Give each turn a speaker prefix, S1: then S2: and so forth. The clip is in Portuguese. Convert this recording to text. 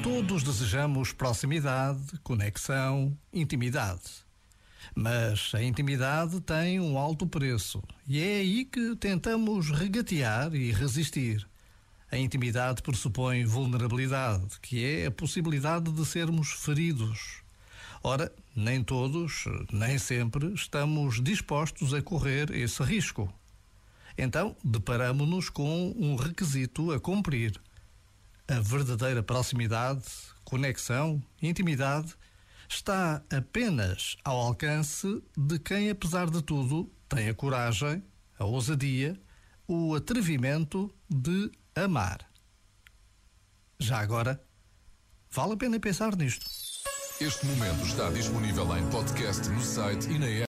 S1: Todos desejamos proximidade, conexão, intimidade. Mas a intimidade tem um alto preço e é aí que tentamos regatear e resistir. A intimidade pressupõe vulnerabilidade, que é a possibilidade de sermos feridos. Ora, nem todos, nem sempre, estamos dispostos a correr esse risco. Então, deparamos-nos com um requisito a cumprir. A verdadeira proximidade, conexão, intimidade está apenas ao alcance de quem, apesar de tudo, tem a coragem, a ousadia, o atrevimento de amar. Já agora, vale a pena pensar nisto.
S2: Este momento está disponível em podcast no site e na app.